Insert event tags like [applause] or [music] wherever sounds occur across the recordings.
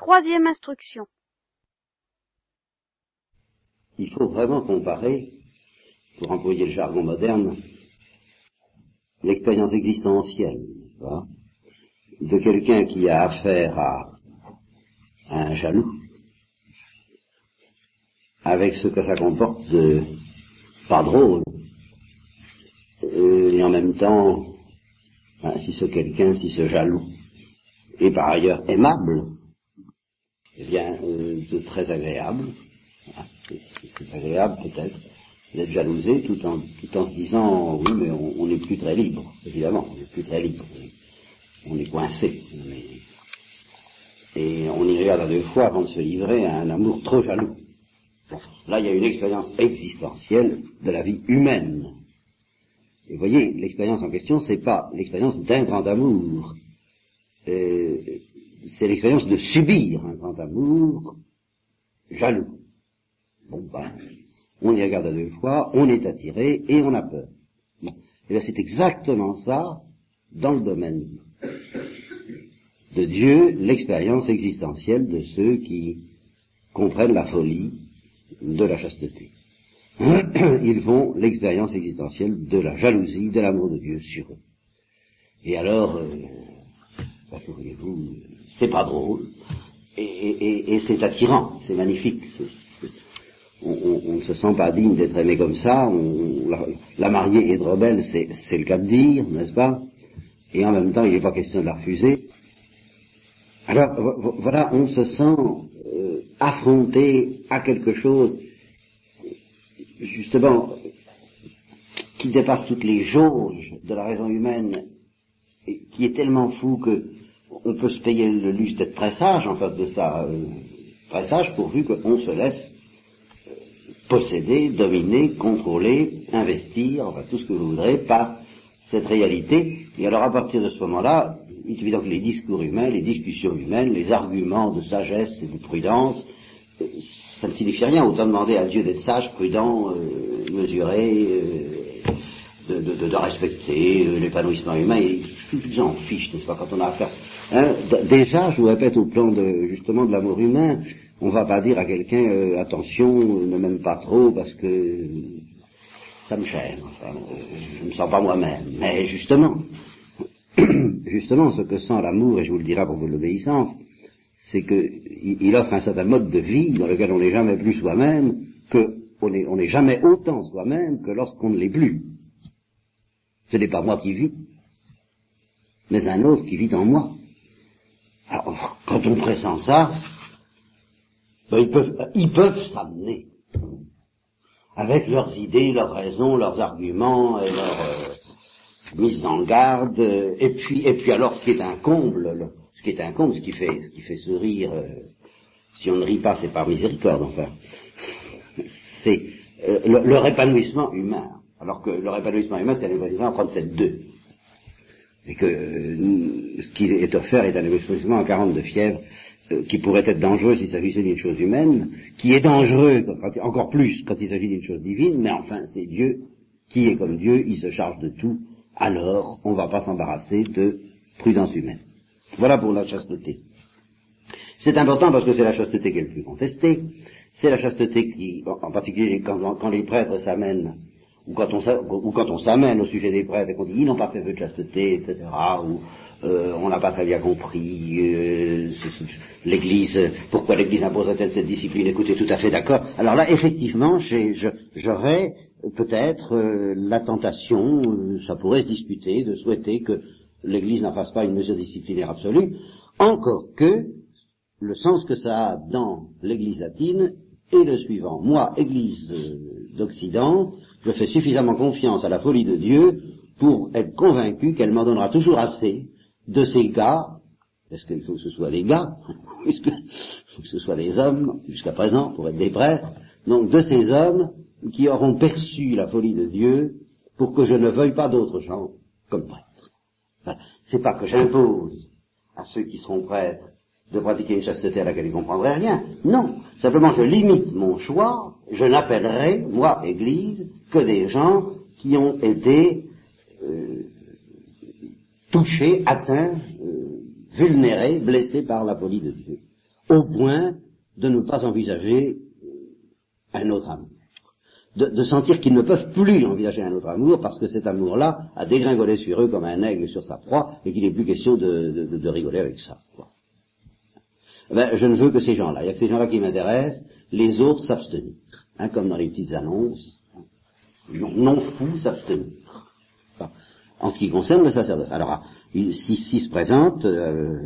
Troisième instruction. Il faut vraiment comparer, pour employer le jargon moderne, l'expérience existentielle de quelqu'un qui a affaire à, un jaloux, avec ce que ça comporte de pas drôle, euh, et en même temps, si ce quelqu'un, si ce jaloux est par ailleurs aimable, eh bien, euh, de très agréable, c'est agréable peut-être, d'être jalousé tout en, tout en se disant, oui, mais on n'est plus très libre, évidemment, on n'est plus très libre, on est coincé. Et on y regarde à deux fois avant de se livrer à un amour trop jaloux. Là, il y a une expérience existentielle de la vie humaine. Et vous voyez, l'expérience en question, c'est pas l'expérience d'un grand amour. Euh, c'est l'expérience de subir un grand amour jaloux. Bon, ben, on y regarde à deux fois, on est attiré et on a peur. Et bien c'est exactement ça dans le domaine de Dieu, l'expérience existentielle de ceux qui comprennent la folie de la chasteté. [clears throat] Ils font l'expérience existentielle de la jalousie, de l'amour de Dieu sur eux. Et alors, euh, bah, vous c'est pas drôle, et, c'est attirant, c'est magnifique. on, ne se sent pas digne d'être aimé comme ça. la, mariée est rebelle, c'est le cas de dire, n'est-ce pas? Et en même temps il n'est pas question de la refuser. Alors voilà, on se sent euh, affronté à quelque chose, justement, qui dépasse toutes les jauges de la raison humaine, et qui est tellement fou que on peut se payer le luxe d'être très sage en fait de ça, euh, très sage pourvu qu'on se laisse euh, posséder, dominer, contrôler, investir, enfin tout ce que vous voudrez, par cette réalité. Et alors à partir de ce moment-là, il est évident que les discours humains, les discussions humaines, les arguments de sagesse et de prudence, euh, ça ne signifie rien. Autant demander à Dieu d'être sage, prudent, euh, mesuré, euh, de, respecter l'épanouissement humain. Et j'en fiche, n'est-ce pas, quand on a affaire. Hein, déjà, je vous répète, au plan de justement de l'amour humain, on ne va pas dire à quelqu'un attention, ne m'aime pas trop parce que ça me gêne, enfin, je ne me sens pas moi-même. Mais justement, [coughs] justement, ce que sent l'amour, et je vous le dirai pour vous l'obéissance, c'est qu'il offre un certain mode de vie dans lequel on n'est jamais plus soi-même, qu'on n'est jamais autant soi-même que lorsqu'on ne l'est plus. Ce n'est pas moi qui vis, mais un autre qui vit en moi. Alors, quand on pressent ça, ben, ils peuvent, ils peuvent s'amener avec leurs idées, leurs raisons, leurs arguments et leurs euh, mises en garde. et puis, et puis alors, ce qui est un comble, ce qui est un comble, ce qui fait, ce qui fait sourire, euh, si on ne rit pas, c'est par miséricorde, enfin, c'est euh, leur épanouissement humain. Alors que leur épanouissement humain, c'est un épanouissement en 37-2. Et que ce qui est offert est un épanouissement en 40 de fièvre euh, qui pourrait être dangereux s'il s'agissait d'une chose humaine, qui est dangereux encore plus quand il s'agit d'une chose divine, mais enfin c'est Dieu qui est comme Dieu, il se charge de tout, alors on ne va pas s'embarrasser de prudence humaine. Voilà pour la chasteté. C'est important parce que c'est la chasteté qui est le plus contestée, c'est la chasteté qui, en particulier quand, les prêtres s'amènent, ou quand on, s'amène au sujet des prêtres et qu'on dit ils n'ont pas fait vœu de chasteté, etc., ou euh, on n'a pas très bien compris, euh, l'Église, pourquoi l'Église imposerait-elle cette discipline? Écoutez, tout à fait d'accord. Alors là, effectivement, j'aurais peut-être euh, la tentation, ça pourrait se discuter, de souhaiter que l'Église n'en fasse pas une mesure disciplinaire absolue, encore que le sens que ça a dans l'Église latine est le suivant. Moi, Église d'Occident, je fais suffisamment confiance à la folie de Dieu pour être convaincu qu'elle m'en donnera toujours assez de ces gars parce qu'il faut que ce soit des gars, [laughs] puisque faut que ce soit des hommes, jusqu'à présent, pour être des prêtres, donc de ces hommes qui auront perçu la folie de Dieu pour que je ne veuille pas d'autres gens comme prêtres. C'est pas que j'impose à ceux qui seront prêtres de pratiquer une chasteté à laquelle ils ne comprendraient rien. Non. Simplement, je limite mon choix. Je n'appellerai, moi, Église, que des gens qui ont été euh, touchés, atteints, euh, vulnérés, blessés par la folie de Dieu. au point de ne pas envisager un autre amour. De, sentir qu'ils ne peuvent plus envisager un autre amour parce que cet amour-là a dégringolé sur eux comme un aigle sur sa proie et qu'il n'est plus question de, rigoler avec ça. Ben, je ne veux que ces gens-là. Il y a que ces gens-là qui m'intéressent, les autres s'abstenir. Hein, comme dans les petites annonces. Non, non fou s'abstenir. en ce qui concerne le sacerdoce. Alors, s'ils se présentent, euh,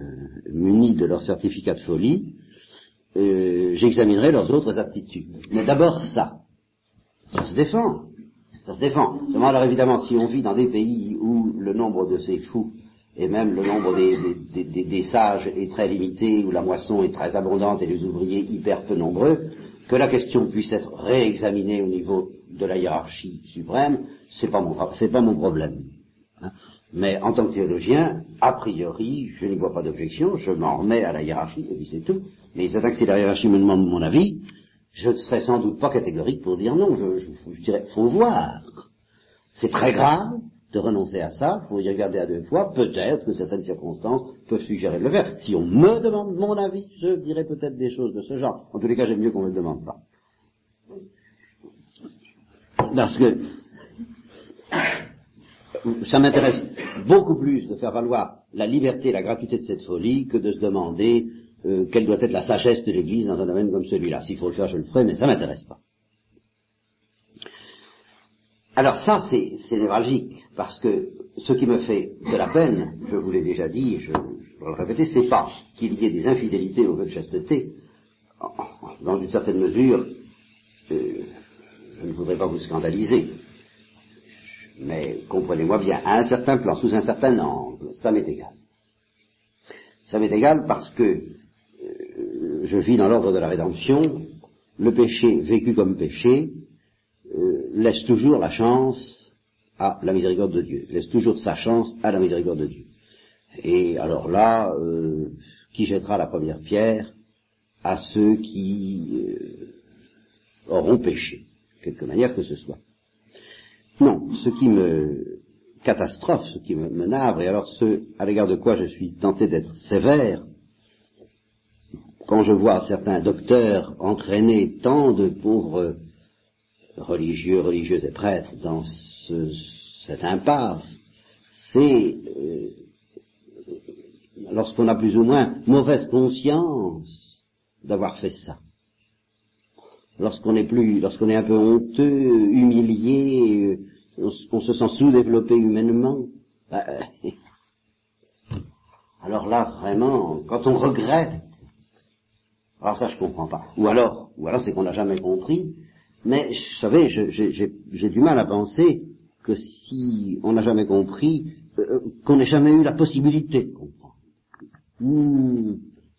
munis de leur certificat de folie, euh, j'examinerai leurs autres aptitudes. Mais d'abord ça. Ça se défend. Ça se défend. Seulement, alors évidemment, si on vit dans des pays où le nombre de ces fous et même le nombre des, sages est très limité, où la moisson est très abondante et les ouvriers hyper peu nombreux, que la question puisse être réexaminée au niveau de la hiérarchie suprême, c'est pas mon, c'est pas mon problème. Hein. Mais en tant que théologien, a priori, je n'y vois pas d'objection, je m'en remets à la hiérarchie, et puis c'est tout. Mais c'est que si la hiérarchie me demande mon avis, je ne serais sans doute pas catégorique pour dire non, je, je, je dirais, faut voir. C'est très grave, de renoncer à ça, il faut y regarder à deux fois, peut-être que certaines circonstances peuvent suggérer de le faire. Si on me demande mon avis, je dirais peut-être des choses de ce genre. En tous les cas, j'aime mieux qu'on ne me le demande pas. Parce que ça m'intéresse beaucoup plus de faire valoir la liberté et la gratuité de cette folie que de se demander euh, quelle doit être la sagesse de l'Église dans un domaine comme celui-là. S'il faut le faire, je le ferai, mais ça m'intéresse pas. Alors ça, c'est névralgique, parce que ce qui me fait de la peine, je vous l'ai déjà dit, je, je vais le répéter, c'est pas qu'il y ait des infidélités au vœu de chasteté. Dans une certaine mesure, euh, je ne voudrais pas vous scandaliser, mais comprenez-moi bien, à un certain plan, sous un certain angle, ça m'est égal. Ça m'est égal parce que euh, je vis dans l'ordre de la rédemption, le péché vécu comme péché, laisse toujours la chance à la miséricorde de Dieu, laisse toujours sa chance à la miséricorde de Dieu. Et alors là, euh, qui jettera la première pierre à ceux qui euh, auront péché, quelque manière que ce soit. Non, ce qui me catastrophe, ce qui me, me navre, et alors ce à l'égard de quoi je suis tenté d'être sévère, quand je vois certains docteurs entraîner tant de pauvres religieux, religieuses et prêtres dans ce, cette impasse, c'est euh, lorsqu'on a plus ou moins mauvaise conscience d'avoir fait ça. Lorsqu'on est plus, lorsqu'on est un peu honteux, humilié, euh, on, se sent sous-développé humainement. Bah, [laughs] alors là, vraiment, quand on regrette, alors ça je comprends pas. Ou alors, ou alors c'est qu'on n'a jamais compris mais, vous savez, j'ai du mal à penser que si on n'a jamais compris, euh, qu'on n'ait jamais eu la possibilité de comprendre.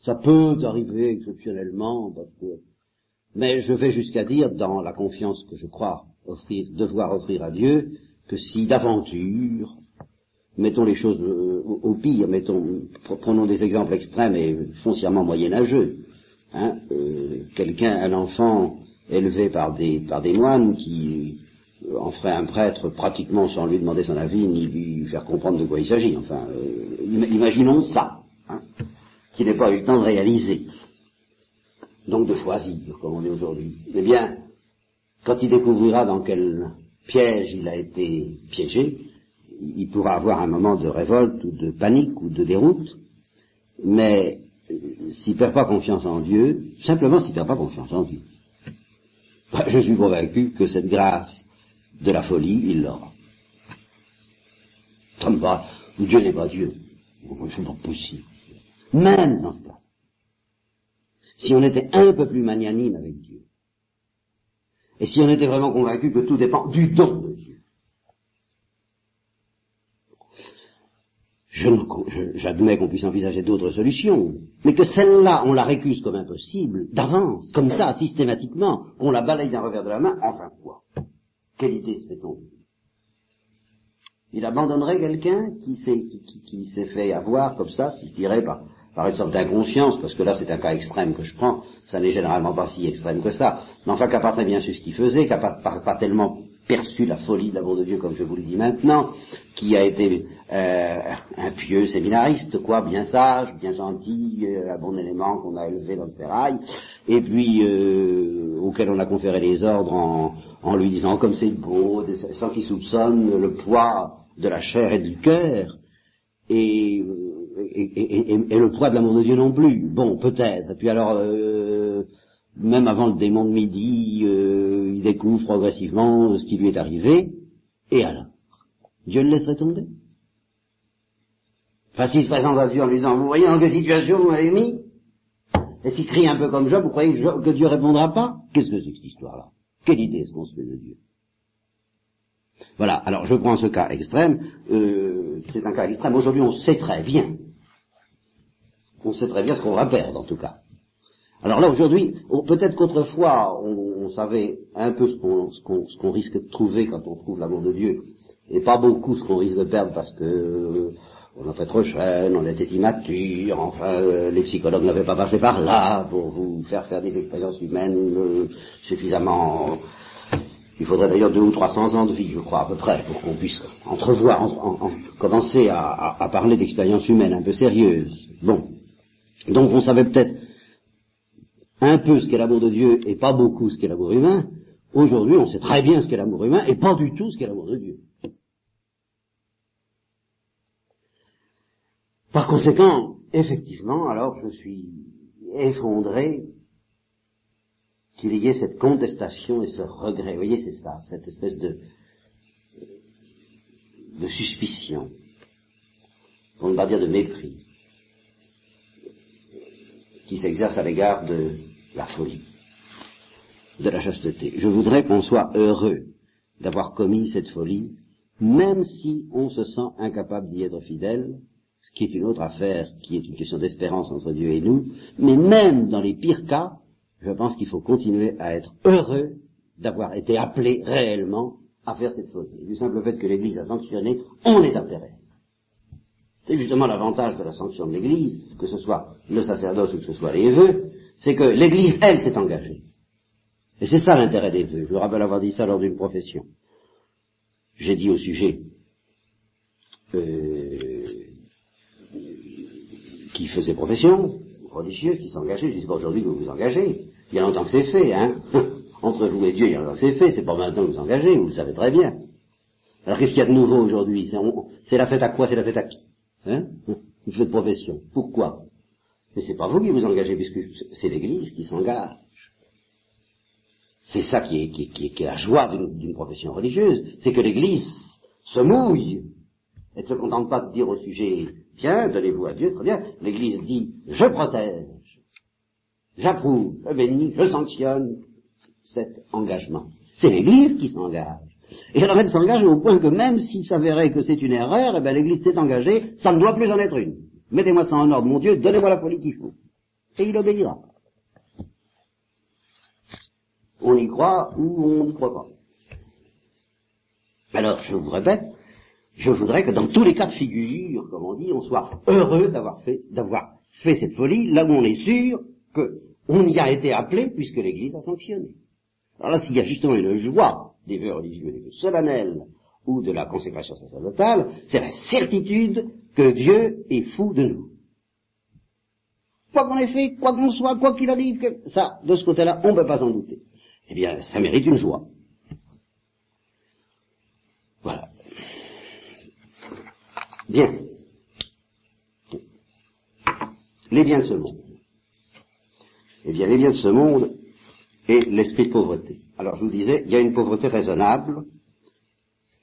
Ça peut arriver exceptionnellement, mais je vais jusqu'à dire, dans la confiance que je crois offrir, devoir offrir à Dieu, que si d'aventure, mettons les choses euh, au, pire, mettons, prenons des exemples extrêmes et foncièrement moyenâgeux, hein, euh, quelqu'un, un enfant, élevé par des, par des moines qui en feraient un prêtre pratiquement sans lui demander son avis ni lui faire comprendre de quoi il s'agit. Enfin, euh, imaginons ça, hein, qui n'est pas eu le temps de réaliser. Donc de choisir, comme on est aujourd'hui. Eh bien, quand il découvrira dans quel piège il a été piégé, il pourra avoir un moment de révolte ou de panique ou de déroute, mais euh, s'il perd pas confiance en Dieu, simplement s'il perd pas confiance en Dieu, je suis convaincu que cette grâce de la folie, il l'aura. Dieu n'est pas Dieu. C'est pas possible. Même dans ce cas. Si on était un peu plus magnanime avec Dieu, et si on était vraiment convaincu que tout dépend du don de Dieu, j'admets qu'on puisse envisager d'autres solutions, mais que celle-là, on la récuse comme impossible, d'avance, comme ça, systématiquement, on la balaye d'un revers de la main, enfin quoi. Quelle idée se fait-on? Il abandonnerait quelqu'un qui s'est qui, fait avoir comme ça, si je dirais, par, par une sorte d'inconscience, parce que là c'est un cas extrême que je prends, ça n'est généralement pas si extrême que ça, mais enfin qui pas très bien su ce qu'il faisait, qui pas, pas, tellement perçu la folie de l'amour de Dieu, comme je vous le dis maintenant, qui a été euh, un pieux séminariste, quoi, bien sage, bien gentil, euh, un bon élément qu'on a élevé dans le sérail, et puis euh, auquel on a conféré les ordres en, en lui disant comme c'est beau, sans qu'il soupçonne le poids de la chair et du cœur, et, et, et, le poids de l'amour de Dieu non plus. Bon, peut-être. Et puis alors, même avant le démon de midi, euh, il découvre progressivement ce qui lui est arrivé, et alors Dieu le laisserait tomber. Enfin, s'il se présente à Dieu en lui disant, vous voyez dans quelle situation vous m'avez mis? Et s'il crie un peu comme Job, vous croyez que, que Dieu répondra pas? Qu'est-ce que c'est que cette histoire-là? Quelle idée est-ce qu'on se fait de Dieu? Voilà, alors je prends ce cas extrême, euh, c'est un cas extrême, aujourd'hui on sait très bien, on sait très bien ce qu'on va perdre en tout cas. Alors là, aujourd'hui, peut-être qu'autrefois, on, savait un peu ce qu'on risque de trouver quand on trouve l'amour de Dieu, et pas beaucoup ce qu'on risque de perdre parce que euh, on était trop jeune, on était immature, enfin, euh, les psychologues n'avaient pas passé par là pour vous faire faire des expériences humaines euh, suffisamment... Il faudrait d'ailleurs deux ou trois cents ans de vie, je crois, à peu près, pour qu'on puisse entrevoir, commencer à, à parler d'expériences humaines un peu sérieuses. Bon. Donc on savait peut-être un peu ce qu'est l'amour de Dieu et pas beaucoup ce qu'est l'amour humain, aujourd'hui on sait très bien ce qu'est l'amour humain et pas du tout ce qu'est l'amour de Dieu. Par conséquent, effectivement, alors je suis effondré qu'il y ait cette contestation et ce regret. Vous voyez, c'est ça, cette espèce de, suspicion, pour ne pas dire de mépris, qui s'exerce à l'égard de la folie, de la chasteté. Je voudrais qu'on soit heureux d'avoir commis cette folie, même si on se sent incapable d'y être fidèle, ce qui est une autre affaire, qui est une question d'espérance entre Dieu et nous, mais même dans les pires cas, je pense qu'il faut continuer à être heureux d'avoir été appelé réellement à faire cette folie. Du simple fait que l'Église a sanctionné, on est appelé réellement. C'est justement l'avantage de la sanction de l'Église, que ce soit le sacerdoce ou que ce soit les vœux, c'est que l'Église, elle, s'est engagée. Et c'est ça l'intérêt des vœux. Je me rappelle avoir dit ça lors d'une profession. J'ai dit au sujet euh, qui faisait profession, religieuse, qui s'engageait, je dis pas aujourd'hui vous vous engagez. Il y a longtemps que c'est fait, hein. [laughs] Entre vous et Dieu, il y a longtemps que c'est fait, c'est pas maintenant que vous engagez, vous le savez très bien. Alors qu'est-ce qu'il y a de nouveau aujourd'hui? C'est la fête à quoi? C'est la fête à qui? Hein? Vous faites profession. Pourquoi? Mais c'est pas vous qui vous engagez, puisque c'est l'Église qui s'engage. C'est ça qui est, la joie d'une profession religieuse, c'est que l'Église se mouille et ne se contente pas de dire au sujet, bien, donnez-vous à Dieu, très bien. L'Église dit, je protège, j'approuve, je bénis, je sanctionne cet engagement. C'est l'Église qui s'engage. Et alors elle s'engage au point que même s'il s'avérait que c'est une erreur, eh ben, l'Église s'est engagée, ça ne doit plus en être une. Mettez-moi ça en ordre, mon Dieu, donnez-moi la folie qu'il faut. Et il obéira. On y croit ou on n'y croit pas. Alors, je vous répète, je voudrais que dans tous les cas de figure, comme on dit, on soit heureux d'avoir fait, d'avoir fait cette folie, là où on est sûr qu'on y a été appelé puisque l'Église a sanctionné. Alors là, s'il y a justement une joie des vœux religieux, des vœux solennels ou de la consécration sacerdotale, c'est la certitude que Dieu est fou de nous. Quoi qu'on ait fait, quoi qu'on soit, quoi qu'il arrive, ça, de ce côté-là, on ne peut pas en douter. Eh bien, ça mérite une joie. Voilà. Bien. Les biens de ce monde. Eh bien, les biens de ce monde et l'esprit de pauvreté. Alors, je vous disais, il y a une pauvreté raisonnable,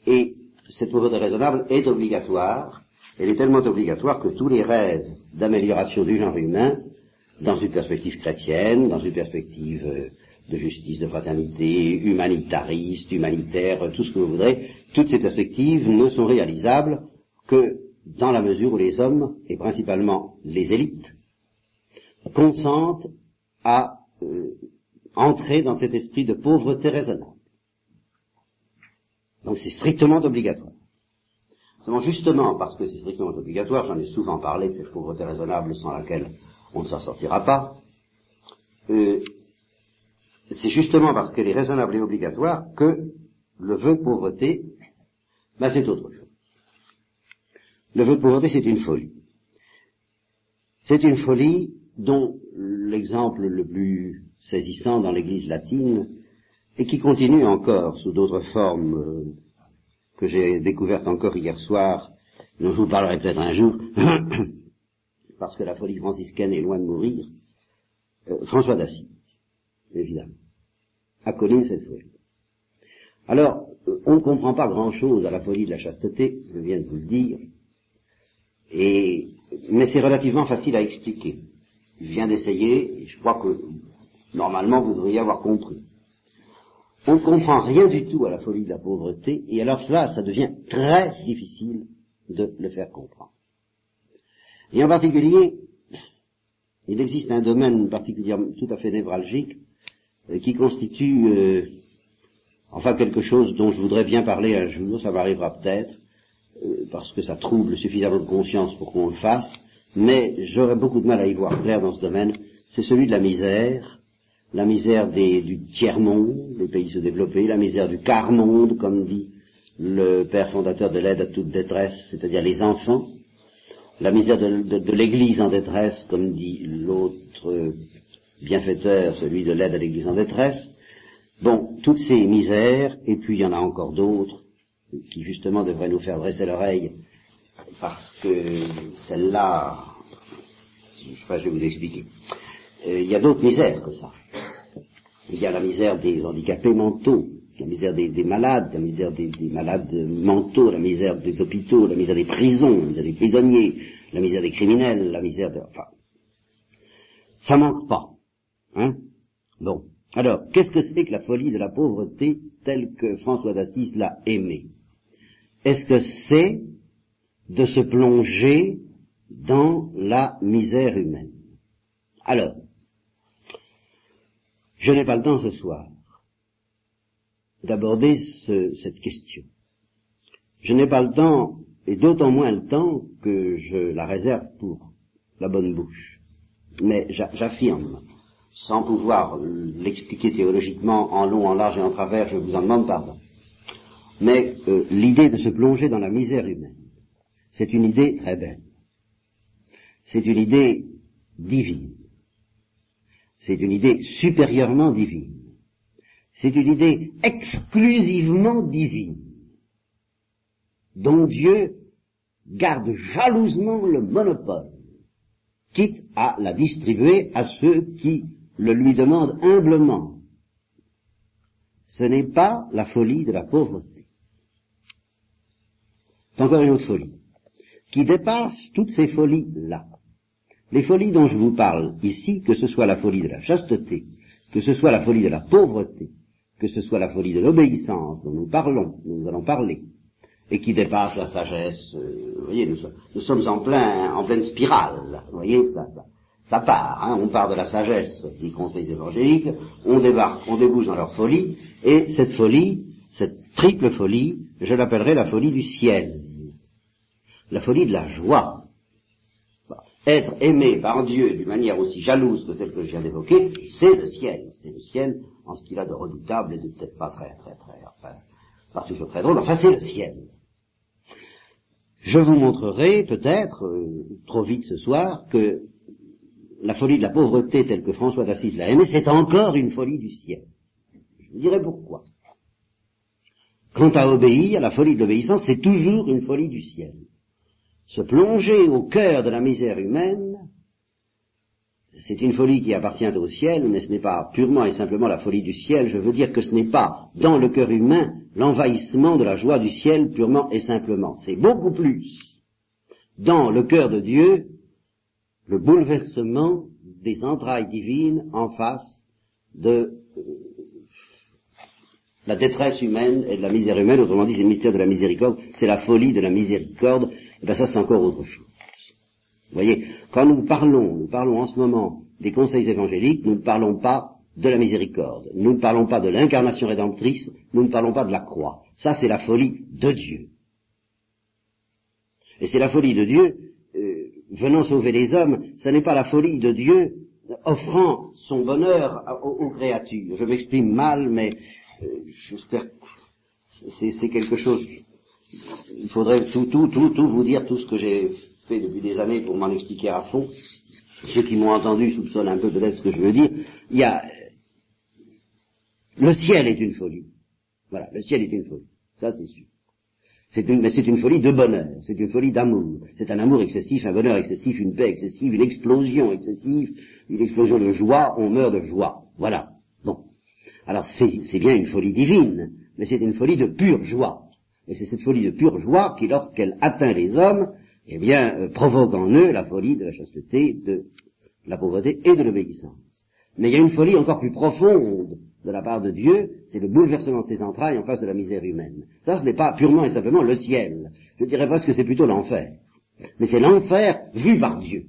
et cette pauvreté raisonnable est obligatoire. Elle est tellement obligatoire que tous les rêves d'amélioration du genre humain, dans une perspective chrétienne, dans une perspective euh, de justice, de fraternité, humanitariste, humanitaire, tout ce que vous voudrez, toutes ces perspectives ne sont réalisables que dans la mesure où les hommes, et principalement les élites, consentent à euh, entrer dans cet esprit de pauvreté raisonnable. Donc c'est strictement obligatoire. Seulement justement parce que c'est strictement obligatoire, j'en ai souvent parlé de cette pauvreté raisonnable sans laquelle on ne s'en sortira pas, euh, c'est justement parce qu'elle est raisonnable et obligatoire que le vœu de pauvreté, ben c'est autre chose. Le vœu de pauvreté, c'est une folie. C'est une folie dont l'exemple le plus saisissant dans l'Église latine, et qui continue encore sous d'autres formes euh, que j'ai découvertes encore hier soir, dont je vous parlerai peut-être un jour, [coughs] parce que la folie franciscaine est loin de mourir, euh, François d'Assise, évidemment, a connu cette folie. Alors, euh, on ne comprend pas grand-chose à la folie de la chasteté, je viens de vous le dire, et, mais c'est relativement facile à expliquer. Je viens d'essayer, je crois que normalement vous devriez avoir compris. On ne comprend rien du tout à la folie de la pauvreté, et alors cela, ça devient très difficile de le faire comprendre. Et en particulier, il existe un domaine particulièrement tout à fait névralgique euh, qui constitue, euh, enfin quelque chose dont je voudrais bien parler un jour, ça m'arrivera peut-être, euh, parce que ça trouble suffisamment de conscience pour qu'on le fasse, mais j'aurais beaucoup de mal à y voir clair dans ce domaine, c'est celui de la misère, la misère du tiers-monde, les pays sous-développés, la misère du quart-monde, comme dit le père fondateur de l'aide à toute détresse, c'est-à-dire les enfants, la misère de, l'Église en détresse, comme dit l'autre bienfaiteur, celui de l'aide à l'Église en détresse. Bon, toutes ces misères, et puis il y en a encore d'autres, qui justement devraient nous faire dresser l'oreille, parce que celle-là, je sais pas, je vais vous expliquer. Euh, il y a d'autres misères que ça. Il y a la misère des handicapés mentaux, la misère des, malades, la misère des, malades mentaux, la misère des hôpitaux, la misère des prisons, la misère des prisonniers, la misère des criminels, la misère de... Enfin, ça manque pas. Hein Bon. Alors, qu'est-ce que c'est que la folie de la pauvreté telle que François d'Assise l'a aimée? Est-ce que c'est de se plonger dans la misère humaine? Alors, je n'ai pas le temps ce soir d'aborder cette question. Je n'ai pas le temps, et d'autant moins le temps que je la réserve pour la bonne bouche. Mais j'affirme, sans pouvoir l'expliquer théologiquement en long, en large et en travers, je vous en demande pardon. Mais euh, l'idée de se plonger dans la misère humaine, c'est une idée très belle. C'est une idée divine c'est une idée supérieurement divine. C'est une idée exclusivement divine, dont Dieu garde jalousement le monopole, quitte à la distribuer à ceux qui le lui demandent humblement. Ce n'est pas la folie de la pauvreté. C'est encore une autre folie, qui dépasse toutes ces folies-là. Les folies dont je vous parle ici, que ce soit la folie de la chasteté, que ce soit la folie de la pauvreté, que ce soit la folie de l'obéissance dont nous parlons, nous allons parler, et qui dépasse la sagesse, euh, vous voyez, nous, sommes en plein, en pleine spirale, vous voyez, ça, ça, part, hein, on part de la sagesse des conseils évangéliques, on débarque, on débouche dans leur folie, et cette folie, cette triple folie, je l'appellerai la folie du ciel, la folie de la joie, être aimé par Dieu d'une manière aussi jalouse que celle que je viens d'évoquer, c'est le ciel. C'est le ciel en ce qu'il a de redoutable et de peut-être pas très, très, très, enfin, pas toujours très drôle, enfin c'est le ciel. Je vous montrerai peut-être, euh, trop vite ce soir, que la folie de la pauvreté telle que François d'Assise l'a aimée, c'est encore une folie du ciel. Je vous dirai pourquoi. Quant à obéir, la folie de l'obéissance, c'est toujours une folie du ciel se plonger au cœur de la misère humaine, c'est une folie qui appartient au ciel, mais ce n'est pas purement et simplement la folie du ciel, je veux dire que ce n'est pas dans le cœur humain l'envahissement de la joie du ciel purement et simplement. C'est beaucoup plus dans le cœur de Dieu le bouleversement des entrailles divines en face de euh, la détresse humaine et de la misère humaine, autrement dit c'est le mystère de la miséricorde, c'est la folie de la miséricorde eh bien ça c'est encore autre chose. Vous voyez, quand nous parlons, nous parlons en ce moment des conseils évangéliques, nous ne parlons pas de la miséricorde, nous ne parlons pas de l'incarnation rédemptrice, nous ne parlons pas de la croix. Ça c'est la folie de Dieu. Et c'est la folie de Dieu euh, venant sauver les hommes, ce n'est pas la folie de Dieu offrant son bonheur aux, créatures. Je m'exprime mal, mais euh, j'espère c'est quelque chose. Il faudrait tout, tout, tout, tout vous dire, tout ce que j'ai fait depuis des années pour m'en expliquer à fond. Ceux qui m'ont entendu soupçonnent un peu peut-être ce que je veux dire. Il y a, le ciel est une folie. Voilà, le ciel est une folie. Ça, c'est sûr. Une, mais c'est une folie de bonheur, c'est une folie d'amour. C'est un amour excessif, un bonheur excessif, une paix excessive, une explosion excessive, une explosion de joie, on meurt de joie. Voilà. Bon. Alors c'est bien une folie divine, mais c'est une folie de pure joie. Et c'est cette folie de pure joie qui, lorsqu'elle atteint les hommes, eh bien, euh, provoque en eux la folie de la chasteté, de la pauvreté et de l'obéissance. Mais il y a une folie encore plus profonde de la part de Dieu, c'est le bouleversement de ses entrailles en face de la misère humaine. Ça, ce n'est pas purement et simplement le ciel. Je dirais pas que c'est plutôt l'enfer. Mais c'est l'enfer vu par Dieu.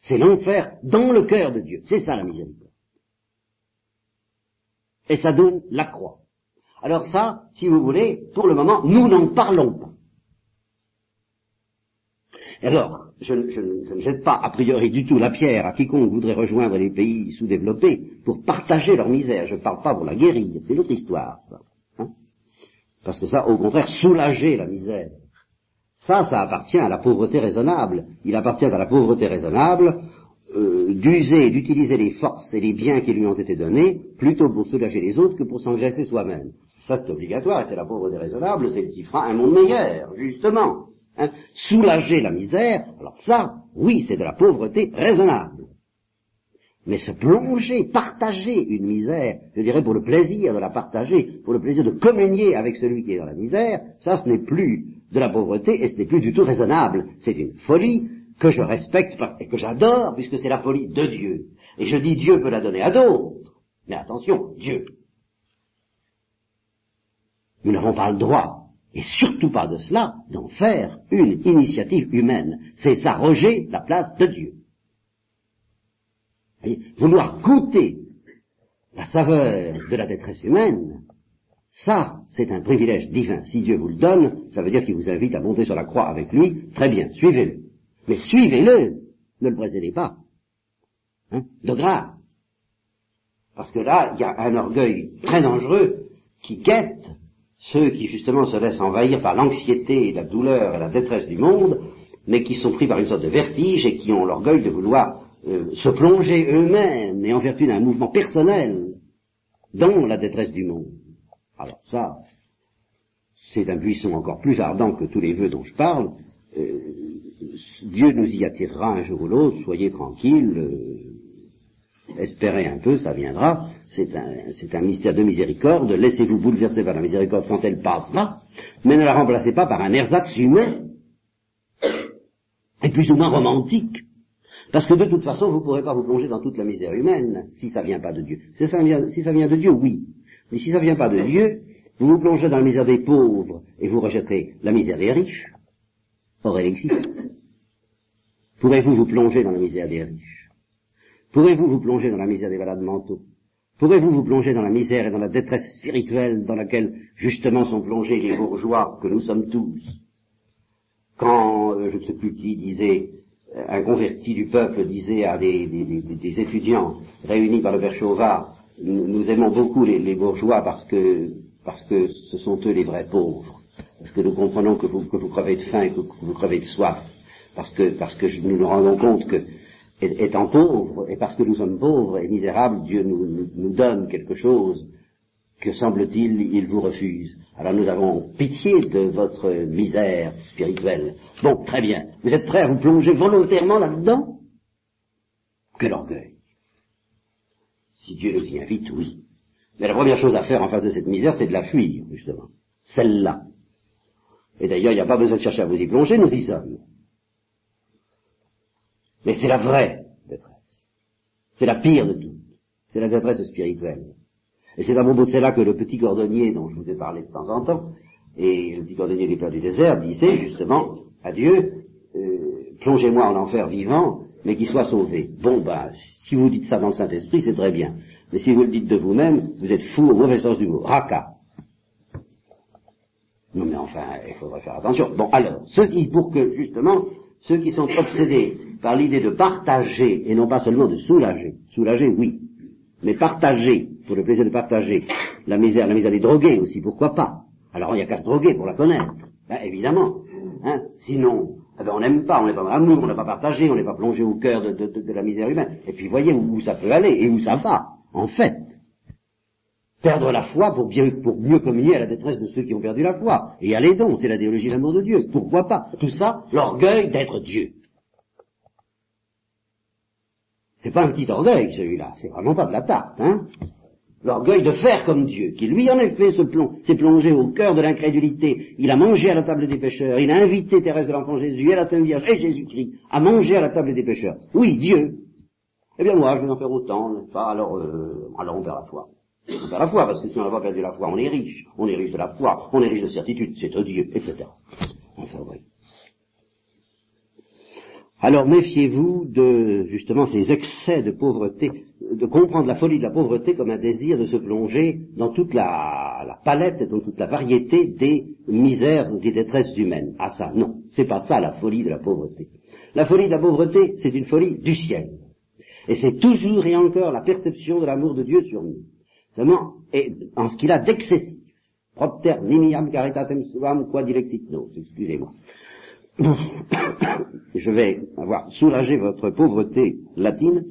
C'est l'enfer dans le cœur de Dieu. C'est ça la miséricorde. Et ça donne la croix. Alors ça, si vous voulez, pour le moment, nous n'en parlons pas. Alors, je, ne jette pas a priori du tout la pierre à quiconque voudrait rejoindre les pays sous-développés pour partager leur misère. Je ne parle pas pour la guérir, c'est l'autre histoire. Ça. Hein. Parce que ça, au contraire, soulager la misère. Ça, ça appartient à la pauvreté raisonnable. Il appartient à la pauvreté raisonnable euh, d'user, d'utiliser les forces et les biens qui lui ont été donnés plutôt pour soulager les autres que pour s'engraisser soi-même. Ça, c'est obligatoire, et c'est la pauvreté raisonnable, c'est qui fera un monde meilleur, justement. Hein, soulager la misère, alors ça, oui, c'est de la pauvreté raisonnable. Mais se plonger, partager une misère, je dirais pour le plaisir de la partager, pour le plaisir de communier avec celui qui est dans la misère, ça ce n'est plus de la pauvreté et ce n'est plus du tout raisonnable. C'est une folie que je respecte et que j'adore puisque c'est la folie de Dieu. Et je dis Dieu peut la donner à d'autres. Mais attention, Dieu. Nous n'avons pas le droit et surtout pas de cela, d'en faire une initiative humaine. C'est s'arroger la place de Dieu. vouloir goûter la saveur de la détresse humaine, ça, c'est un privilège divin. Si Dieu vous le donne, ça veut dire qu'il vous invite à monter sur la croix avec lui. Très bien, suivez-le. Mais suivez-le, ne le précédez pas. Hein, de grâce. Parce que là, il y a un orgueil très dangereux qui guette ceux qui justement se laissent envahir par l'anxiété, la douleur et la détresse du monde, mais qui sont pris par une sorte de vertige et qui ont l'orgueil de vouloir euh, se plonger eux-mêmes et en vertu d'un mouvement personnel dans la détresse du monde. Alors ça, c'est un buisson encore plus ardent que tous les vœux dont je parle. Euh, Dieu nous y attirera un jour ou l'autre, soyez tranquilles, euh, espérez un peu, ça viendra c'est un, mystère de miséricorde, laissez-vous bouleverser par la miséricorde quand elle passe mais ne la remplacez pas par un ersatz humain, et plus ou moins romantique. Parce que de toute façon, vous ne pourrez pas vous plonger dans toute la misère humaine si ça vient pas de Dieu. Si ça vient, si de Dieu, oui. Mais si ça vient pas de Dieu, vous vous plongerez dans la misère des pauvres et vous rejetterez la misère des riches. Or, elle existe. Pourrez-vous vous plonger dans la misère des riches? Pourrez-vous vous plonger dans la misère des malades mentaux? Pourrez-vous vous plonger dans la misère et dans la détresse spirituelle dans laquelle justement sont plongés les bourgeois que nous sommes tous Quand, euh, je ne sais plus qui disait, euh, un converti du peuple disait à des, étudiants réunis par le père Chauvard, nous, aimons beaucoup les, bourgeois parce que, parce que ce sont eux les vrais pauvres, parce que nous comprenons que vous, que vous crevez de faim et que vous crevez de soif, parce que, parce que nous nous rendons compte que étant pauvres, et parce que nous sommes pauvres et misérables, Dieu nous, donne quelque chose que semble-t-il, il vous refuse. Alors nous avons pitié de votre misère spirituelle. Bon, très bien. Vous êtes prêts à vous plonger volontairement là-dedans? Quel orgueil. Si Dieu nous y invite, oui. Mais la première chose à faire en face de cette misère, c'est de la fuir, justement. Celle-là. Et d'ailleurs, il n'y a pas besoin de chercher à vous y plonger, nous y sommes. Mais c'est la vraie détresse. C'est la pire de toutes. C'est la détresse spirituelle. Et c'est à propos de cela que le petit cordonnier dont je vous ai parlé de temps en temps, et le petit cordonnier des plats du désert disait justement à Dieu, euh, plongez-moi en enfer vivant, mais qu'il soit sauvé. Bon, ben, si vous dites ça dans le Saint-Esprit, c'est très bien. Mais si vous le dites de vous-même, vous êtes fou au mauvais sens du mot. Raka. Non mais enfin, il faudrait faire attention. Bon, alors, ceci pour que, justement, ceux qui sont obsédés par l'idée de partager et non pas seulement de soulager. Soulager, oui, mais partager, pour le plaisir de partager la misère, la misère des drogués aussi, pourquoi pas? Alors il n'y a qu'à se droguer pour la connaître, ben, évidemment. Hein Sinon, eh ben, on n'aime pas, on n'est pas dans l'amour, on n'est pas partagé, on n'est pas plongé au cœur de, la misère humaine. Et puis voyez où, ça peut aller et où ça va, en fait? Perdre la foi pour, bien, pour mieux communier à la détresse de ceux qui ont perdu la foi. Et à les dons, c'est la théologie de l'amour de Dieu. Pourquoi pas? Tout ça, l'orgueil d'être Dieu. C'est pas un petit orgueil, celui-là. C'est vraiment pas de la tarte, hein. L'orgueil de faire comme Dieu, qui lui en effet s'est plongé au cœur de l'incrédulité. Il a mangé à la table des pécheurs. Il a invité Thérèse de l'Enfant Jésus et la Sainte Vierge et Jésus-Christ à manger à la table des pécheurs. Oui, Dieu. Eh bien moi, je vais en faire autant, n'est-ce pas? Alors, euh, alors on perd la foi. On perd la foi, parce que si on n'a pas perdu la foi, on est riche. On est riche de la foi, on est riche de certitude, c'est Dieu, etc. Enfin, oui. Alors méfiez-vous de justement ces excès de pauvreté, de comprendre la folie de la pauvreté comme un désir de se plonger dans toute la, palette et dans toute la variété des misères, des détresses humaines. Ah ça, non, c'est pas ça la folie de la pauvreté. La folie de la pauvreté, c'est une folie du ciel. Et c'est toujours et encore la perception de l'amour de Dieu sur nous. Seulement, et en ce qu'il a d'excessif. Propter nimiam caritatem suam quadilexit excusez-moi. [coughs] je vais avoir soulagé votre pauvreté latine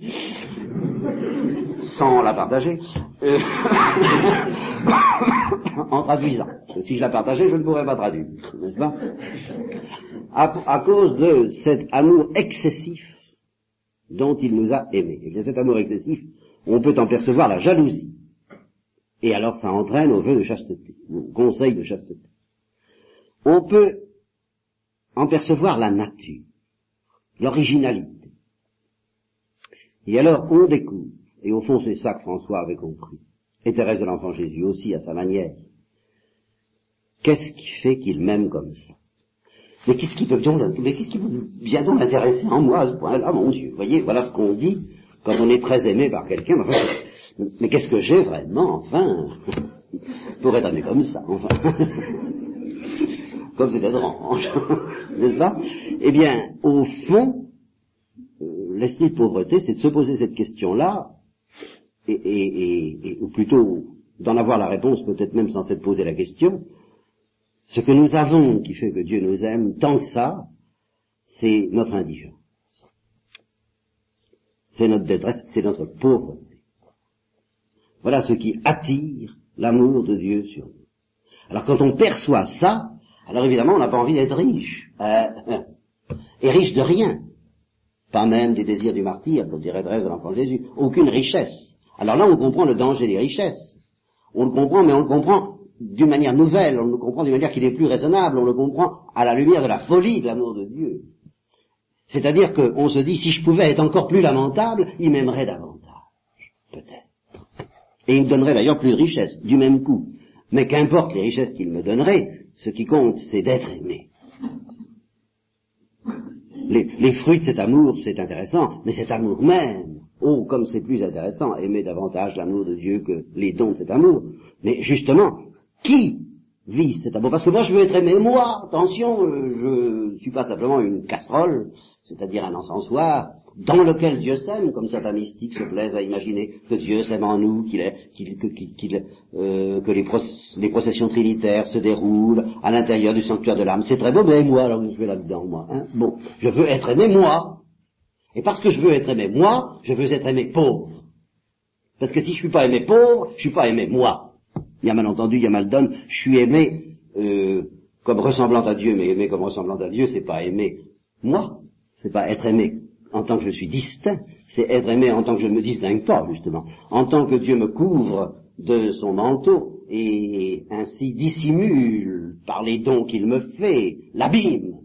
sans la partager, euh, [coughs] en traduisant. Si je la partageais, je ne pourrais pas traduire, n'est-ce pas? À, cause de cet amour excessif dont il nous a aimés. Et de cet amour excessif, on peut en percevoir la jalousie. Et alors ça entraîne au vœu de chasteté, au conseil de chasteté. On peut en percevoir la nature, l'originalité. Et alors on découvre, et au fond c'est ça que François avait compris, et Thérèse de l'Enfant Jésus aussi à sa manière, qu'est-ce qui fait qu'il m'aime comme ça? Mais qu'est-ce qui peut mais qu'est-ce qui vient donc l'intéresser en moi à ce point-là, mon Dieu Vous voyez, voilà ce qu'on dit quand on est très aimé par quelqu'un. mais qu'est-ce que j'ai vraiment, enfin, pour être aimé comme ça, enfin? [laughs] comme c'est étrange, n'est-ce pas? Eh bien, au fond, euh, l'esprit de pauvreté, c'est de se poser cette question-là, et, ou plutôt d'en avoir la réponse, peut-être même sans s'être posé la question. Ce que nous avons qui fait que Dieu nous aime tant que ça, c'est notre indigence. C'est notre détresse, c'est notre pauvreté. Voilà ce qui attire l'amour de Dieu sur nous. Alors quand on perçoit ça, alors évidemment, on n'a pas envie d'être riche. Euh, et riche de rien. Pas même des désirs du martyr, comme dirait Dres de l'enfant Jésus. Aucune richesse. Alors là, on comprend le danger des richesses. On le comprend, mais on le comprend d'une manière nouvelle, on le comprend d'une manière qui n'est plus raisonnable, on le comprend à la lumière de la folie de l'amour de Dieu. C'est-à-dire qu'on se dit, si je pouvais être encore plus lamentable, il m'aimerait davantage. Peut-être. Et il me donnerait d'ailleurs plus de richesses, du même coup. Mais qu'importe les richesses qu'il me donnerait, ce qui compte, c'est d'être aimé. Les, fruits de cet amour, c'est intéressant, mais cet amour même, oh, comme c'est plus intéressant, aimer davantage l'amour de Dieu que les dons de cet amour. Mais justement, qui vit cet amour? Parce que moi, je veux être aimé, moi, attention, euh, je ne suis pas simplement une casserole, c'est-à-dire un encensoir, dans lequel Dieu s'aime, comme certains mystiques se plaisent à imaginer que Dieu s'aime en nous, qu'il est, qu'il, qu'il, euh, que les, processions trinitaires se déroulent à l'intérieur du sanctuaire de l'âme. C'est très beau, mais moi, alors je vais là-dedans, moi. Hein bon, je veux être aimé moi. Et parce que je veux être aimé moi, je veux être aimé pauvre. Parce que si je suis pas aimé pauvre, je suis pas aimé moi. Il y a mal entendu, il y a mal donne, je suis aimé euh, comme ressemblant à Dieu, mais aimé comme ressemblant à Dieu, c'est pas aimer moi, c'est pas être aimé en tant que je suis distinct, c'est être aimé en tant que je ne me distingue pas, justement, en tant que Dieu me couvre de son manteau et ainsi dissimule par les dons qu'il me fait l'abîme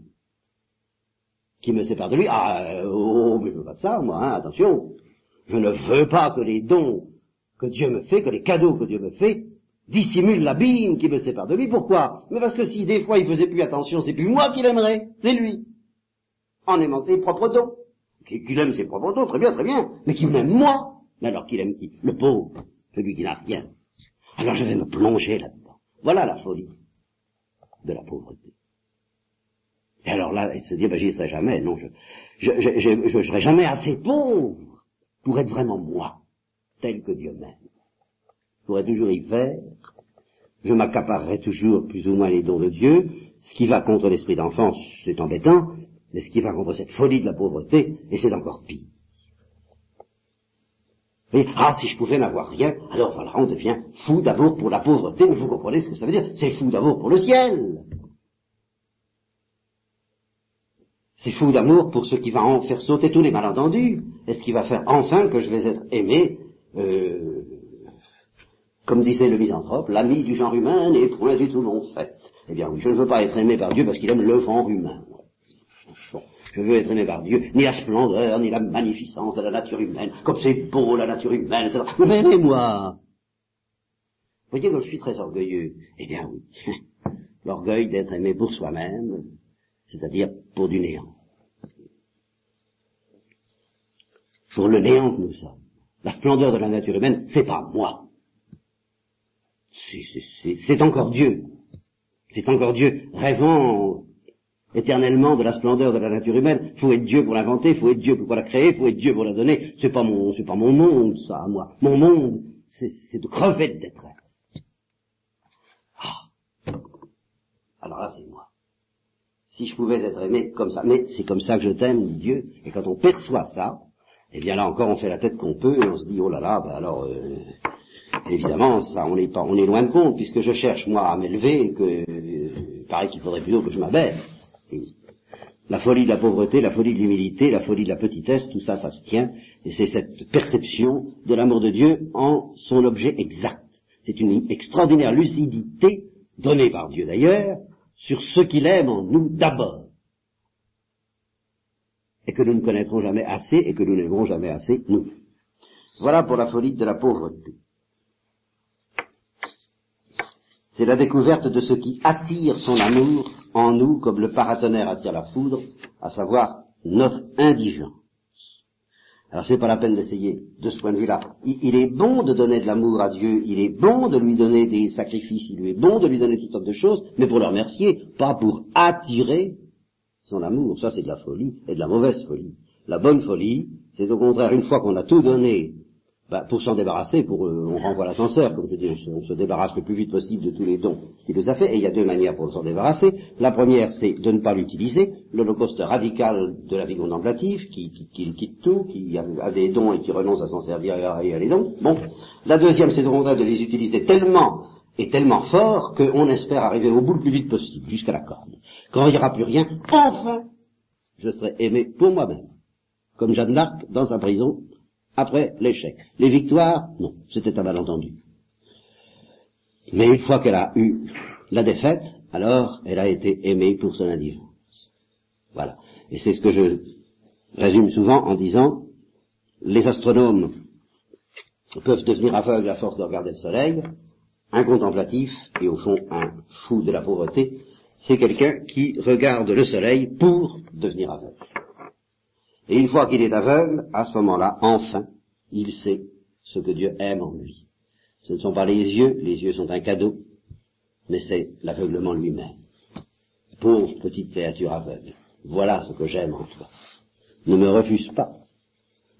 qui me sépare de lui. Ah, oh, mais je veux pas de ça, moi, hein, attention. Je ne veux pas que les dons que Dieu me fait, que les cadeaux que Dieu me fait, dissimulent l'abîme qui me sépare de lui. Pourquoi? Mais parce que si des fois il faisait plus attention, c'est plus moi qui l'aimerais, c'est lui. En aimant ses propres dons qu'il aime ses propres dons, très bien, très bien, mais qu'il m'aime moi. Mais alors qu'il aime qui? Le pauvre, celui qui n'a rien. Alors je vais me plonger là-dedans. Voilà la folie de la pauvreté. Et alors là, il se dit, ben j'y serai jamais, non, je, je, je, serai jamais assez pauvre pour être vraiment moi, tel que Dieu m'aime. pourrais toujours y faire, je m'accaparerai toujours plus ou moins les dons de Dieu, ce qui va contre l'esprit d'enfance, c'est embêtant, mais ce qui va contre cette folie de la pauvreté, et c'est encore pire. Et, ah, si je pouvais n'avoir rien, alors voilà, on devient fou d'amour pour la pauvreté, mais vous comprenez ce que ça veut dire? C'est fou d'amour pour le ciel. C'est fou d'amour pour ce qui va en faire sauter tous les malentendus, et ce qui va faire enfin que je vais être aimé, euh, comme disait le misanthrope, l'ami du genre humain n'est point du tout non fait. Eh bien oui, je ne veux pas être aimé par Dieu parce qu'il aime le genre humain. Je veux être aimé par Dieu, ni la splendeur, ni la magnificence de la nature humaine, comme c'est beau la nature humaine, etc. Mais aimez-moi. Vous voyez que je suis très orgueilleux. Eh bien oui, [laughs] l'orgueil d'être aimé pour soi-même, c'est-à-dire pour du néant. Pour le néant que nous sommes. La splendeur de la nature humaine, c'est pas moi. C'est encore Dieu. C'est encore Dieu. Rêvant éternellement de la splendeur de la nature humaine. Faut être Dieu pour l'inventer, faut être Dieu pour la créer, faut être Dieu pour la donner. C'est pas mon, c'est pas mon monde, ça, moi. Mon monde, c'est de crever de détresse. Ah. Alors là, c'est moi. Si je pouvais être aimé comme ça, mais c'est comme ça que je t'aime, Dieu. Et quand on perçoit ça, eh bien là encore, on fait la tête qu'on peut et on se dit, oh là là, ben alors, euh, évidemment, ça, on est pas, on est loin de compte, puisque je cherche moi à m'élever, que, euh, pareil qu'il faudrait plutôt que je m'abaisse. La folie de la pauvreté, la folie de l'humilité, la folie de la petitesse, tout ça, ça se tient, et c'est cette perception de l'amour de Dieu en son objet exact. C'est une extraordinaire lucidité, donnée par Dieu d'ailleurs, sur ce qu'il aime en nous d'abord, et que nous ne connaîtrons jamais assez, et que nous n'aimerons jamais assez, nous. Voilà pour la folie de la pauvreté. C'est la découverte de ce qui attire son amour en nous comme le paratonnerre attire la foudre, à savoir notre indigence. Alors c'est pas la peine d'essayer de ce point de vue-là. Il, est bon de donner de l'amour à Dieu, il est bon de lui donner des sacrifices, il est bon de lui donner toutes sortes de choses, mais pour le remercier, pas pour attirer son amour. Ça c'est de la folie et de la mauvaise folie. La bonne folie, c'est au contraire une fois qu'on a tout donné bah, pour s'en débarrasser, pour euh, on renvoie l'ascenseur, comme je dis, on se, débarrasse le plus vite possible de tous les dons qu'il nous a fait, et il y a deux manières pour s'en débarrasser. La première, c'est de ne pas l'utiliser, l'holocauste radical de la vie contemplative, qui, qui, quitte tout, qui a, des dons et qui renonce à s'en servir et à, les dons. Bon. La deuxième, c'est de les utiliser tellement et tellement fort qu'on espère arriver au bout le plus vite possible, jusqu'à la corde. Quand il n'y aura plus rien, enfin, je serai aimé pour moi-même. Comme Jeanne d'Arc dans sa prison, après l'échec. Les victoires, non, c'était un malentendu. Mais une fois qu'elle a eu la défaite, alors elle a été aimée pour son indigence. Voilà. Et c'est ce que je résume souvent en disant, les astronomes peuvent devenir aveugles à force de regarder le soleil, un contemplatif, et au fond un fou de la pauvreté, c'est quelqu'un qui regarde le soleil pour devenir aveugle. Et une fois qu'il est aveugle, à ce moment-là, enfin, il sait ce que Dieu aime en lui. Ce ne sont pas les yeux, les yeux sont un cadeau, mais c'est l'aveuglement lui-même. Pauvre petite créature aveugle, voilà ce que j'aime en toi. Ne me refuse pas.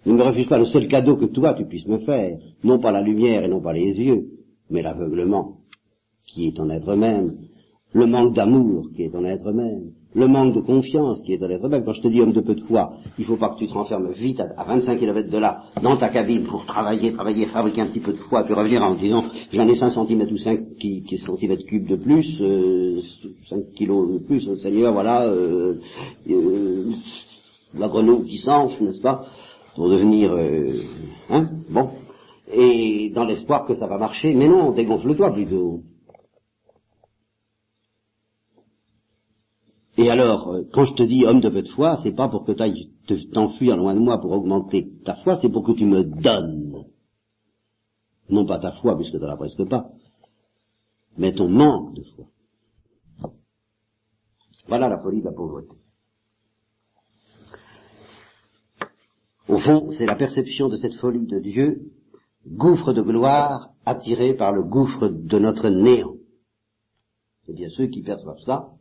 Ne me refuse pas le seul cadeau que toi tu puisses me faire, non pas la lumière et non pas les yeux, mais l'aveuglement qui est ton être même, le manque d'amour qui est ton être même, le manque de confiance qui est dans l'être même. Quand je te dis homme de peu de foi, il faut pas que tu te renfermes vite à, 25 km de là, dans ta cabine, pour travailler, travailler, fabriquer un petit peu de foi, puis revenir en disant j'en ai 5 cm ou 5 qui, qui cm cubes de plus, euh, 5 kilos de plus, Seigneur, voilà, euh, euh, la grenouille qui s'enfle, n'est-ce pas, pour devenir, euh, hein, bon, et dans l'espoir que ça va marcher, mais non, dégonfle-toi plutôt. Et alors, euh, quand je te dis homme de peu de foi, c'est pas pour que tu ailles t'enfuir loin de moi pour augmenter ta foi, c'est pour que tu me donnes. Non pas ta foi, puisque tu as presque pas, mais ton manque de foi. Voilà la folie de la pauvreté. Au fond, c'est la perception de cette folie de Dieu, gouffre de gloire attiré par le gouffre de notre néant. C'est bien ceux qui perçoivent ça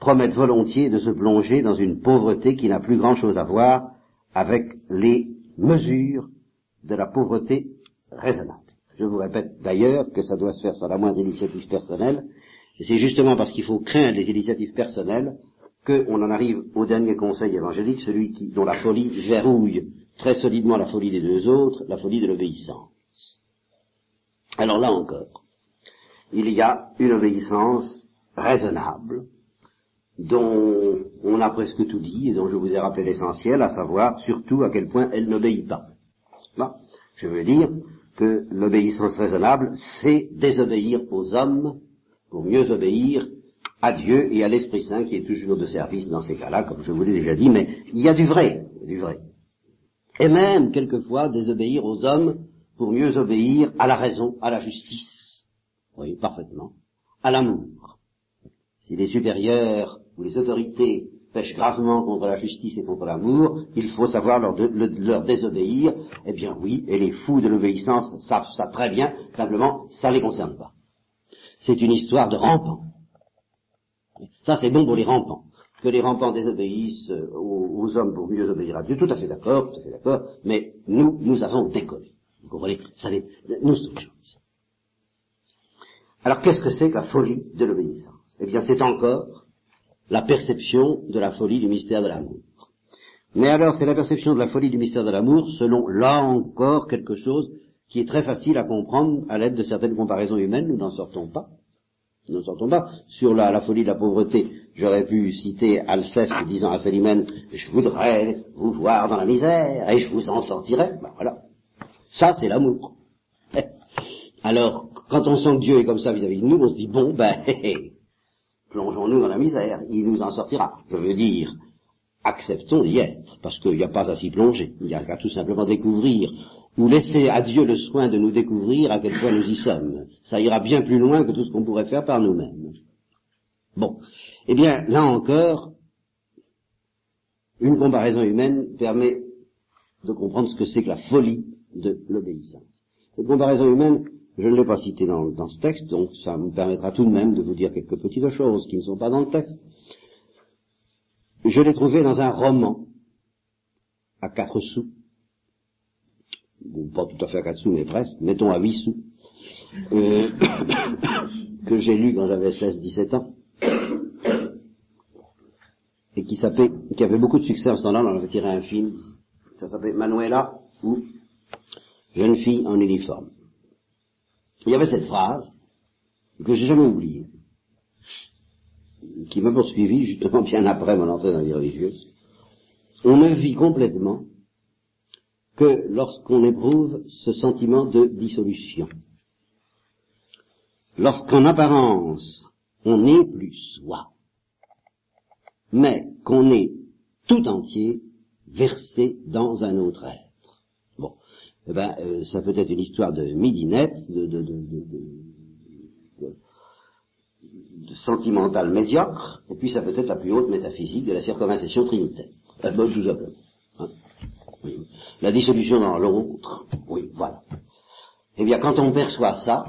promettent volontiers de se plonger dans une pauvreté qui n'a plus grand-chose à voir avec les mesures de la pauvreté raisonnable. Je vous répète d'ailleurs que ça doit se faire sans la moindre initiative personnelle, et c'est justement parce qu'il faut craindre les initiatives personnelles qu'on en arrive au dernier conseil évangélique, celui qui, dont la folie verrouille très solidement la folie des deux autres, la folie de l'obéissance. Alors là encore, il y a une obéissance raisonnable, dont on a presque tout dit, et dont je vous ai rappelé l'essentiel, à savoir surtout à quel point elle n'obéit pas. je veux dire que l'obéissance raisonnable, c'est désobéir aux hommes pour mieux obéir à Dieu et à l'Esprit Saint qui est toujours de service dans ces cas-là, comme je vous l'ai déjà dit, mais il y a du vrai, du vrai. Et même, quelquefois, désobéir aux hommes pour mieux obéir à la raison, à la justice. Oui, parfaitement. À l'amour. Si les supérieurs les autorités pêchent gravement contre la justice et contre l'amour, il faut savoir leur, désobéir. Eh bien oui, et les fous de l'obéissance savent ça très bien, simplement, ça ne les concerne pas. C'est une histoire de rampants. Ça, c'est bon pour les rampants. Que les rampants désobéissent aux, hommes pour mieux obéir à Dieu, tout à fait d'accord, tout à fait d'accord, mais nous, nous avons décollé. Vous comprenez? Ça, nous sommes chose. Alors, qu'est-ce que c'est que la folie de l'obéissance? Eh bien, c'est encore la perception de la folie du mystère de l'amour. Mais alors, c'est la perception de la folie du mystère de l'amour selon, là encore, quelque chose qui est très facile à comprendre à l'aide de certaines comparaisons humaines, nous n'en sortons pas. Nous n'en sortons pas. Sur la, folie de la pauvreté, j'aurais pu citer Alceste disant à Salimène, je voudrais vous voir dans la misère et je vous en sortirai. Ben voilà. Ça, c'est l'amour. [laughs] Alors, quand on sent que Dieu est comme ça vis-à-vis de nous, on se dit, bon, ben, [laughs] plongeons-nous dans la misère, il nous en sortira. Je veux dire, acceptons d'y être, parce qu'il n'y a pas à s'y plonger, il y a qu'à tout simplement découvrir ou laisser à Dieu le soin de nous découvrir à quel point nous y sommes. Ça ira bien plus loin que tout ce qu'on pourrait faire par nous-mêmes. Bon. Eh bien, là encore, une comparaison humaine permet de comprendre ce que c'est que la folie de l'obéissance. Cette comparaison humaine, je ne l'ai pas citée dans, dans, ce texte, donc ça me permettra tout de même de vous dire quelques petites choses qui ne sont pas dans le texte. Je l'ai trouvée dans un roman à quatre sous, pas tout à fait à 4 sous, mais presque, mettons à 8 sous, euh, [coughs] que j'ai lu quand j'avais 16-17 ans, et qui s'appelait, qui avait beaucoup de succès en ce temps-là, on avait tiré un film, ça s'appelait Manuela, ou Jeune fille en uniforme. Il y avait cette phrase, que j'ai jamais oubliée, qui m'a poursuivi justement bien après mon entrée dans la vie religieuse. On me vit complètement que lorsqu'on éprouve ce sentiment de dissolution. Lorsqu'en apparence, on n'est plus soi, mais qu'on est tout entier versé dans un autre être. Eh ben, euh, ça peut être une histoire de midinette, de, de, de, de, sentimental médiocre, et puis ça peut être la plus haute métaphysique de la circonvalescence trinitaire. Euh, bon, tout simplement. La dissolution dans l'autre, oui, voilà. Eh bien, quand on perçoit ça,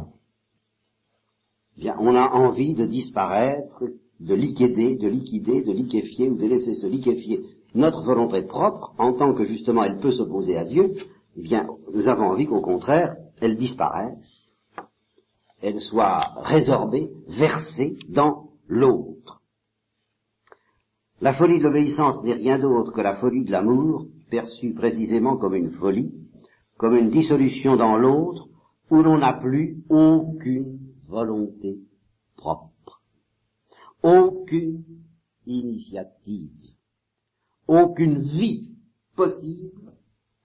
eh bien, on a envie de disparaître, de liquider, de liquider, de liquéfier ou de laisser se liquéfier notre volonté propre, en tant que justement elle peut s'opposer à Dieu, eh bien, nous avons envie qu'au contraire, elle disparaisse, elle soit résorbée, versée dans l'autre. La folie de l'obéissance n'est rien d'autre que la folie de l'amour perçue précisément comme une folie, comme une dissolution dans l'autre, où l'on n'a plus aucune volonté propre, aucune initiative, aucune vie possible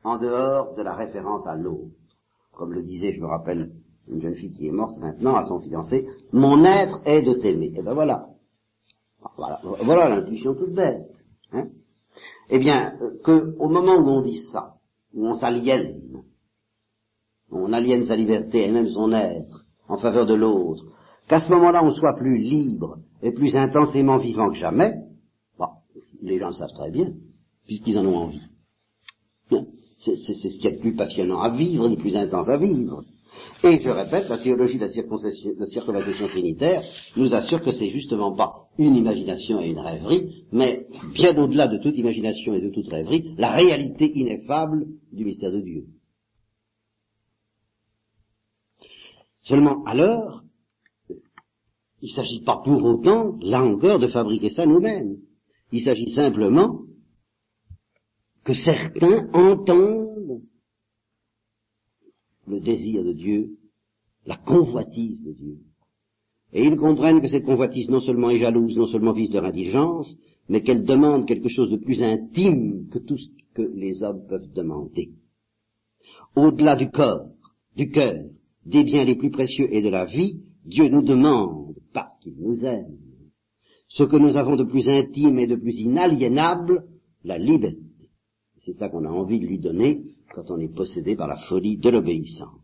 en dehors de la référence à l'autre. Comme le disait, je me rappelle, une jeune fille qui est morte maintenant à son fiancé, mon être est de t'aimer. Et ben voilà. Voilà, voilà l'intuition toute bête. Hein eh bien, euh, qu'au moment où on dit ça, où on s'aliène, on aliène sa liberté et même son être en faveur de l'autre, qu'à ce moment-là on soit plus libre et plus intensément vivant que jamais, bon, les gens le savent très bien, puisqu'ils en ont envie. C'est ce qu'il y a de plus passionnant à vivre, de plus intense à vivre. Et je répète, la théologie de la circonvalescence trinitaire nous assure que c'est justement pas une imagination et une rêverie, mais bien au-delà de toute imagination et de toute rêverie, la réalité ineffable du mystère de Dieu. Seulement alors, il ne s'agit pas pour autant, là encore, de fabriquer ça nous-mêmes. Il s'agit simplement que certains entendent le désir de Dieu, la convoitise de Dieu. Et ils comprennent que cette convoitise non seulement est jalouse, non seulement vise leur intelligence, mais qu'elle demande quelque chose de plus intime que tout ce que les hommes peuvent demander. Au-delà du corps, du cœur, des biens les plus précieux et de la vie, Dieu nous demande, parce qu'il nous aime, ce que nous avons de plus intime et de plus inaliénable, la liberté. C'est ça qu'on a envie de lui donner quand on est possédé par la folie de l'obéissance.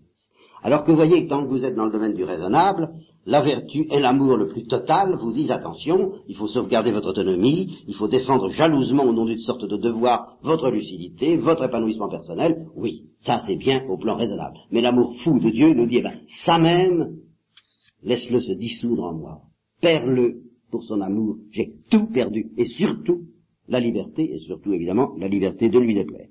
Alors que voyez tant que vous êtes dans le domaine du raisonnable, la vertu et l'amour le plus total vous disent attention, il faut sauvegarder votre autonomie, il faut défendre jalousement au nom d'une sorte de devoir votre lucidité, votre épanouissement personnel. Oui, ça c'est bien au plan raisonnable. Mais l'amour fou de Dieu nous dit, eh ben, ça même, laisse-le se dissoudre en moi. Perds-le pour son amour. J'ai tout perdu. Et surtout, la liberté, et surtout évidemment, la liberté de lui déplaire.